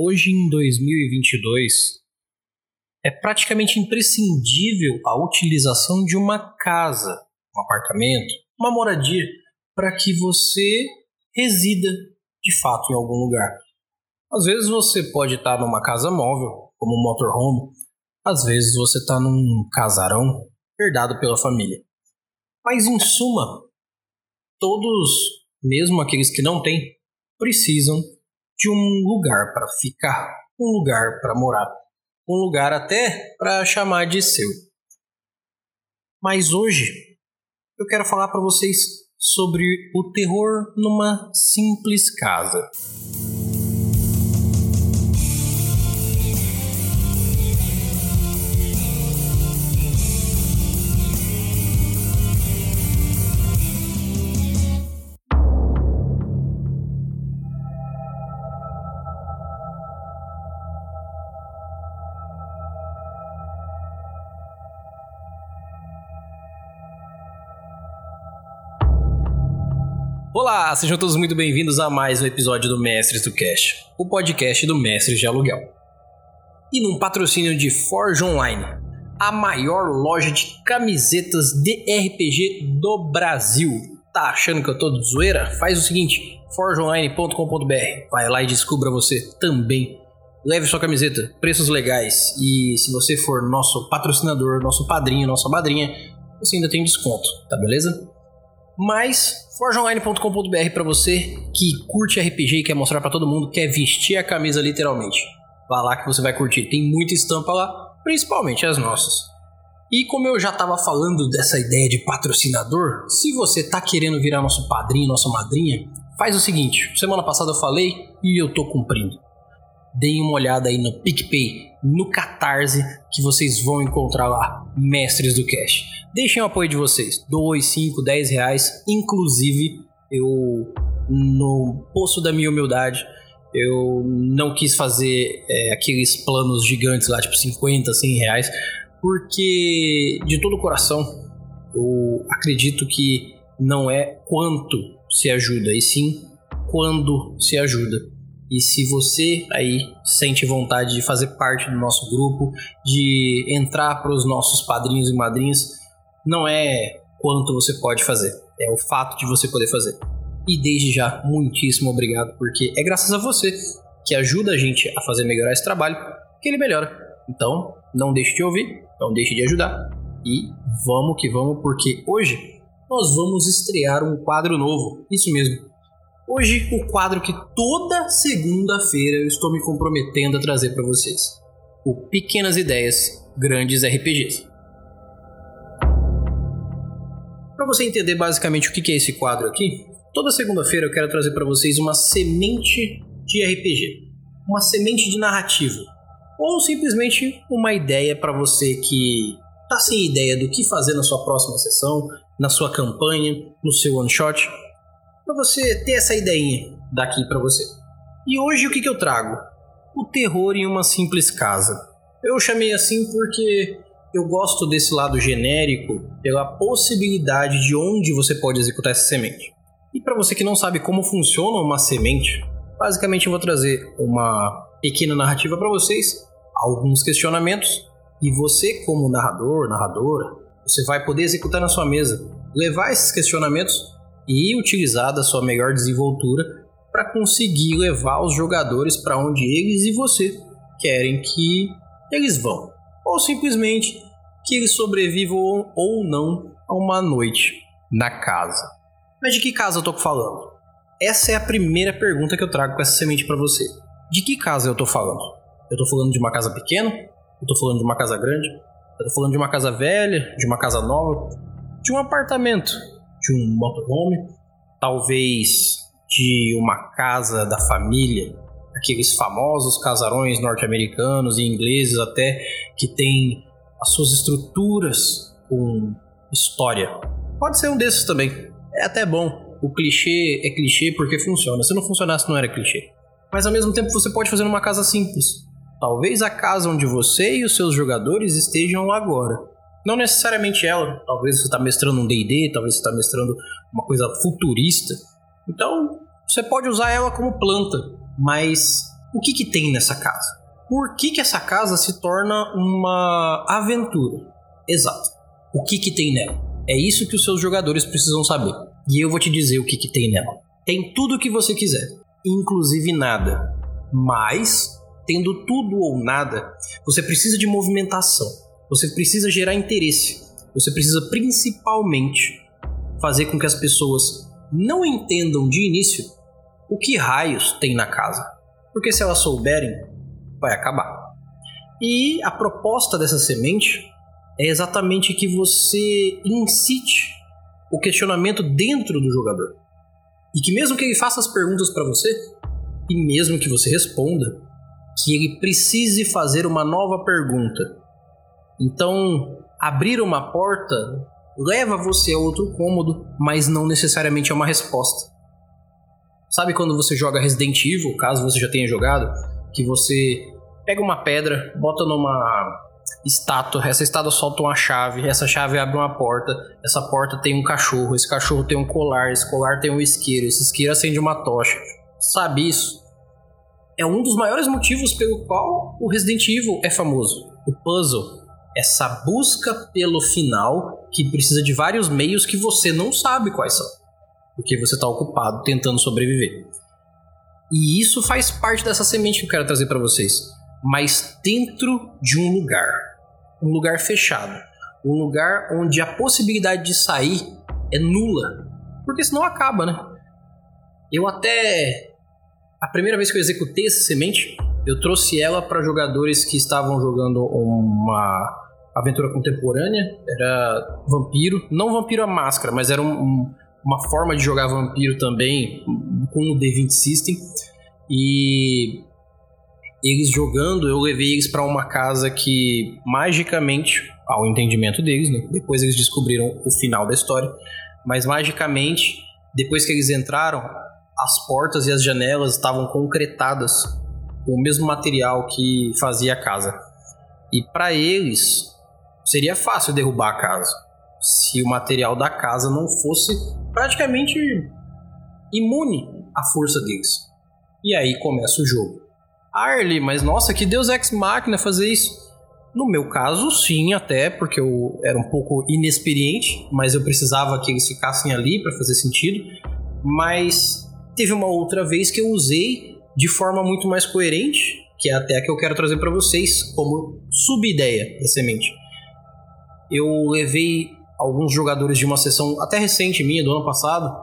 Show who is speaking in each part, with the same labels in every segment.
Speaker 1: hoje em 2022 é praticamente imprescindível a utilização de uma casa, um apartamento, uma moradia para que você resida de fato em algum lugar. Às vezes você pode estar numa casa móvel, como um motorhome, às vezes você está num casarão herdado pela família. Mas em suma, todos, mesmo aqueles que não têm, precisam de um lugar para ficar, um lugar para morar, um lugar até para chamar de seu. Mas hoje eu quero falar para vocês sobre o terror numa simples casa. Olá, sejam todos muito bem-vindos a mais um episódio do Mestres do Cash, o podcast do Mestres de Aluguel. E num patrocínio de Forge Online, a maior loja de camisetas de RPG do Brasil. Tá achando que eu tô de zoeira? Faz o seguinte, forgeonline.com.br, vai lá e descubra você também. Leve sua camiseta, preços legais e se você for nosso patrocinador, nosso padrinho, nossa madrinha, você ainda tem desconto, tá beleza? Mas forgeonline.com.br para você que curte RPG e quer mostrar para todo mundo, quer vestir a camisa literalmente. Vá lá que você vai curtir. Tem muita estampa lá, principalmente as nossas. E como eu já estava falando dessa ideia de patrocinador, se você tá querendo virar nosso padrinho, nossa madrinha, faz o seguinte. Semana passada eu falei e eu tô cumprindo deem uma olhada aí no PicPay, no Catarse, que vocês vão encontrar lá, mestres do cash. Deixem o apoio de vocês, 2, 5, 10 reais, inclusive eu, no poço da minha humildade, eu não quis fazer é, aqueles planos gigantes lá, tipo 50, 100 reais, porque de todo o coração eu acredito que não é quanto se ajuda, e sim quando se ajuda. E se você aí sente vontade de fazer parte do nosso grupo, de entrar para os nossos padrinhos e madrinhas, não é quanto você pode fazer, é o fato de você poder fazer. E desde já, muitíssimo obrigado, porque é graças a você que ajuda a gente a fazer melhorar esse trabalho que ele melhora. Então, não deixe de ouvir, não deixe de ajudar e vamos que vamos, porque hoje nós vamos estrear um quadro novo. Isso mesmo, Hoje, o quadro que toda segunda-feira eu estou me comprometendo a trazer para vocês: o Pequenas Ideias, Grandes RPGs. Para você entender basicamente o que é esse quadro aqui, toda segunda-feira eu quero trazer para vocês uma semente de RPG, uma semente de narrativa, ou simplesmente uma ideia para você que tá sem ideia do que fazer na sua próxima sessão, na sua campanha, no seu one shot para você ter essa ideinha daqui para você. E hoje o que, que eu trago? O terror em uma simples casa. Eu chamei assim porque eu gosto desse lado genérico pela possibilidade de onde você pode executar essa semente. E para você que não sabe como funciona uma semente, basicamente eu vou trazer uma pequena narrativa para vocês, alguns questionamentos, e você como narrador, narradora, você vai poder executar na sua mesa, levar esses questionamentos e utilizar da sua melhor desenvoltura para conseguir levar os jogadores para onde eles e você querem que eles vão, ou simplesmente que eles sobrevivam ou não a uma noite na casa. Mas de que casa eu tô falando? Essa é a primeira pergunta que eu trago com essa semente para você. De que casa eu tô falando? Eu tô falando de uma casa pequena? Eu tô falando de uma casa grande? Eu tô falando de uma casa velha, de uma casa nova, de um apartamento, de um motorhome, talvez de uma casa da família, aqueles famosos casarões norte-americanos e ingleses até que tem as suas estruturas com história. Pode ser um desses também. É até bom. O clichê é clichê porque funciona. Se não funcionasse, não era clichê. Mas ao mesmo tempo você pode fazer numa casa simples. Talvez a casa onde você e os seus jogadores estejam agora. Não necessariamente ela. Talvez você está mestrando um D&D, talvez você está mestrando uma coisa futurista. Então, você pode usar ela como planta, mas o que, que tem nessa casa? Por que, que essa casa se torna uma aventura? Exato. O que, que tem nela? É isso que os seus jogadores precisam saber. E eu vou te dizer o que, que tem nela. Tem tudo o que você quiser, inclusive nada. Mas, tendo tudo ou nada, você precisa de movimentação. Você precisa gerar interesse. Você precisa principalmente fazer com que as pessoas não entendam de início o que raios tem na casa. Porque se elas souberem, vai acabar. E a proposta dessa semente é exatamente que você incite o questionamento dentro do jogador. E que mesmo que ele faça as perguntas para você, e mesmo que você responda, que ele precise fazer uma nova pergunta. Então, abrir uma porta leva você a outro cômodo, mas não necessariamente é uma resposta. Sabe quando você joga Resident Evil, caso você já tenha jogado, que você pega uma pedra, bota numa estátua, essa estátua solta uma chave, essa chave abre uma porta, essa porta tem um cachorro, esse cachorro tem um colar, esse colar tem um isqueiro, esse isqueiro acende uma tocha. Sabe isso? É um dos maiores motivos pelo qual o Resident Evil é famoso. O puzzle. Essa busca pelo final que precisa de vários meios que você não sabe quais são. Porque você está ocupado tentando sobreviver. E isso faz parte dessa semente que eu quero trazer para vocês. Mas dentro de um lugar. Um lugar fechado. Um lugar onde a possibilidade de sair é nula. Porque senão acaba, né? Eu até. A primeira vez que eu executei essa semente, eu trouxe ela para jogadores que estavam jogando uma aventura contemporânea. Era vampiro. Não vampiro a máscara, mas era um, um, uma forma de jogar vampiro também com o D20 System. E eles jogando, eu levei eles para uma casa que magicamente, ao entendimento deles, né? depois eles descobriram o final da história, mas magicamente, depois que eles entraram, as portas e as janelas estavam concretadas com o mesmo material que fazia a casa. E para eles seria fácil derrubar a casa se o material da casa não fosse praticamente imune à força deles. E aí começa o jogo. Arlie, mas nossa, que Deus Ex Machina fazer isso. No meu caso, sim, até porque eu era um pouco inexperiente, mas eu precisava que eles ficassem ali para fazer sentido. Mas teve uma outra vez que eu usei de forma muito mais coerente, que é até a que eu quero trazer para vocês como sub-ideia da semente. Eu levei alguns jogadores de uma sessão até recente minha, do ano passado,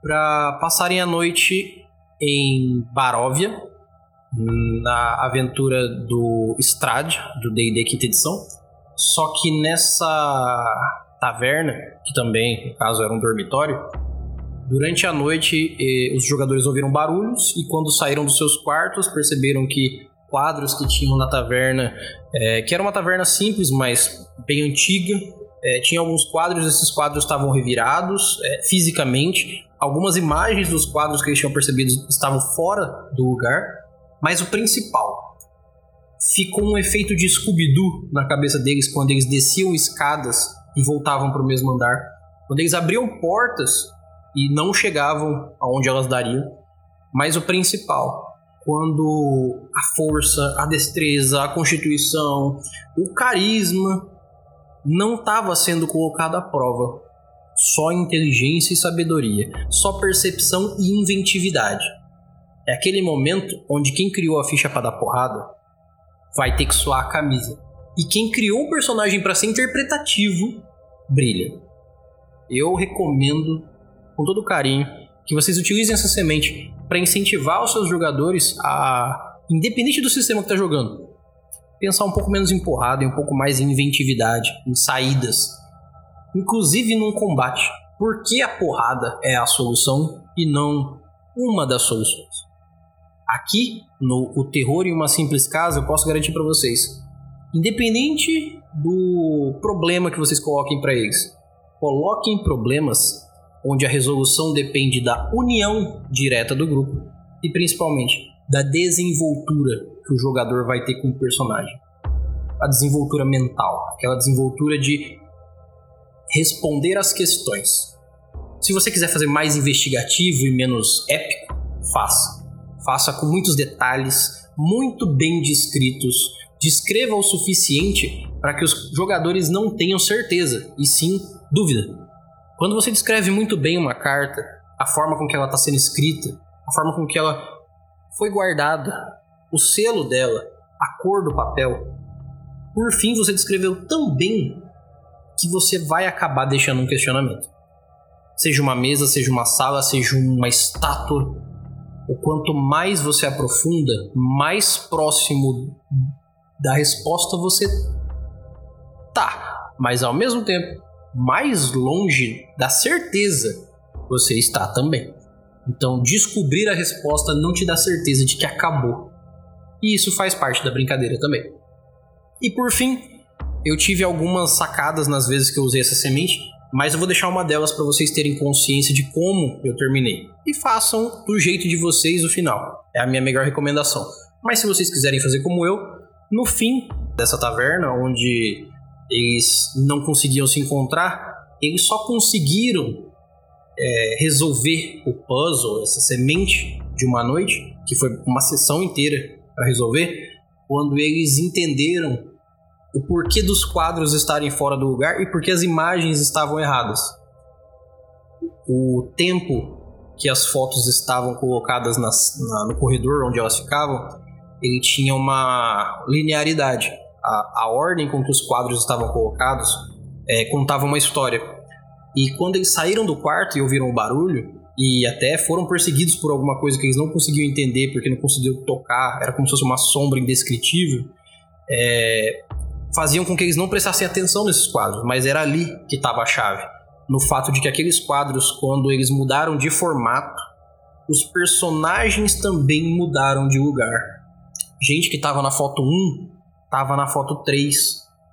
Speaker 1: para passarem a noite em Baróvia, na aventura do Strad, do D&D quinta edição. Só que nessa taverna, que também, no caso, era um dormitório, durante a noite eh, os jogadores ouviram barulhos e quando saíram dos seus quartos perceberam que quadros que tinham na taverna, eh, que era uma taverna simples, mas bem antiga, eh, tinha alguns quadros, esses quadros estavam revirados fisicamente, algumas imagens dos quadros que eles tinham percebido estavam fora do lugar, mas o principal, ficou um efeito de Scooby-Doo na cabeça deles quando eles desciam escadas e voltavam para o mesmo andar. Quando eles abriam portas e não chegavam aonde elas dariam. Mas o principal, quando a força, a destreza, a constituição, o carisma não estava sendo colocado à prova. Só inteligência e sabedoria, só percepção e inventividade. É aquele momento onde quem criou a ficha para dar porrada vai ter que suar a camisa. E quem criou o personagem para ser interpretativo brilha. Eu recomendo com todo carinho que vocês utilizem essa semente para incentivar os seus jogadores a, independente do sistema que está jogando, pensar um pouco menos em porrada e um pouco mais em inventividade, em saídas, inclusive num combate. Por que a porrada é a solução e não uma das soluções? Aqui, no O Terror em uma Simples Casa, eu posso garantir para vocês. Independente do problema que vocês coloquem para eles, coloquem problemas onde a resolução depende da união direta do grupo e principalmente da desenvoltura que o jogador vai ter com o personagem. A desenvoltura mental, aquela desenvoltura de responder às questões. Se você quiser fazer mais investigativo e menos épico, faça faça com muitos detalhes, muito bem descritos, descreva o suficiente para que os jogadores não tenham certeza, e sim dúvida. Quando você descreve muito bem uma carta, a forma com que ela está sendo escrita, a forma com que ela foi guardada, o selo dela, a cor do papel, por fim você descreveu tão bem que você vai acabar deixando um questionamento. Seja uma mesa, seja uma sala, seja uma estátua, o quanto mais você aprofunda, mais próximo da resposta você tá. Mas ao mesmo tempo, mais longe da certeza você está também. Então, descobrir a resposta não te dá certeza de que acabou. E isso faz parte da brincadeira também. E por fim, eu tive algumas sacadas nas vezes que eu usei essa semente, mas eu vou deixar uma delas para vocês terem consciência de como eu terminei. E façam do jeito de vocês o final. É a minha melhor recomendação. Mas se vocês quiserem fazer como eu, no fim dessa taverna, onde eles não conseguiam se encontrar, eles só conseguiram é, resolver o puzzle, essa semente de uma noite, que foi uma sessão inteira para resolver, quando eles entenderam o porquê dos quadros estarem fora do lugar e porque as imagens estavam erradas. O tempo que as fotos estavam colocadas nas, na, no corredor onde elas ficavam, ele tinha uma linearidade. A, a ordem com que os quadros estavam colocados é, contava uma história. E quando eles saíram do quarto e ouviram o barulho, e até foram perseguidos por alguma coisa que eles não conseguiam entender porque não conseguiam tocar, era como se fosse uma sombra indescritível, é, faziam com que eles não prestassem atenção nesses quadros, mas era ali que estava a chave. No fato de que aqueles quadros, quando eles mudaram de formato, os personagens também mudaram de lugar. Gente que estava na foto 1 estava na foto 3,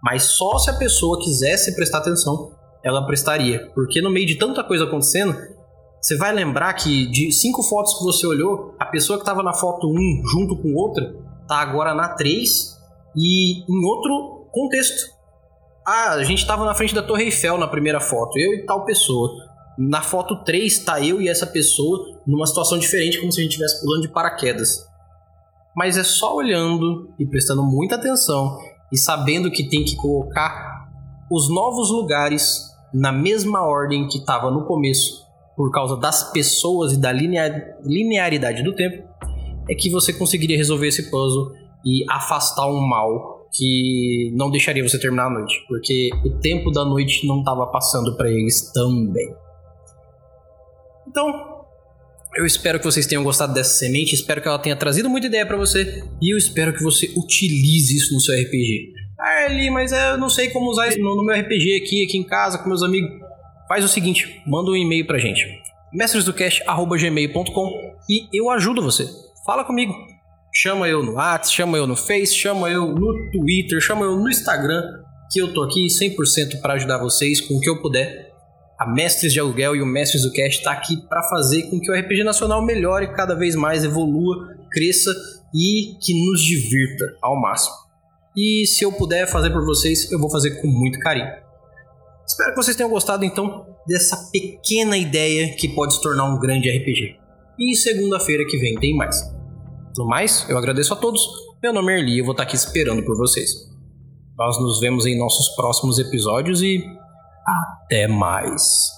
Speaker 1: mas só se a pessoa quisesse prestar atenção, ela prestaria. Porque no meio de tanta coisa acontecendo, você vai lembrar que de cinco fotos que você olhou, a pessoa que estava na foto 1 junto com outra, tá agora na 3 e em outro contexto. Ah, a gente estava na frente da Torre Eiffel na primeira foto, eu e tal pessoa. Na foto 3 está eu e essa pessoa numa situação diferente, como se a gente estivesse pulando de paraquedas. Mas é só olhando e prestando muita atenção e sabendo que tem que colocar os novos lugares na mesma ordem que estava no começo, por causa das pessoas e da linearidade do tempo, é que você conseguiria resolver esse puzzle e afastar um mal que não deixaria você terminar a noite, porque o tempo da noite não estava passando para eles também. Então, eu espero que vocês tenham gostado dessa semente, espero que ela tenha trazido muita ideia para você e eu espero que você utilize isso no seu RPG. Ah, Eli, mas eu não sei como usar isso no, meu RPG aqui, aqui em casa, com meus amigos. Faz o seguinte, manda um e-mail pra gente. mestresdocast@gmail.com e eu ajudo você. Fala comigo. Chama eu no WhatsApp, chama eu no Face, chama eu no Twitter, chama eu no Instagram, que eu tô aqui 100% para ajudar vocês com o que eu puder. A Mestres de Aluguel e o Mestres do Cast está aqui para fazer com que o RPG Nacional melhore cada vez mais, evolua, cresça e que nos divirta ao máximo. E se eu puder fazer por vocês, eu vou fazer com muito carinho. Espero que vocês tenham gostado então dessa pequena ideia que pode se tornar um grande RPG. E segunda-feira que vem tem mais. No mais, eu agradeço a todos. Meu nome é Erli e eu vou estar aqui esperando por vocês. Nós nos vemos em nossos próximos episódios e até mais.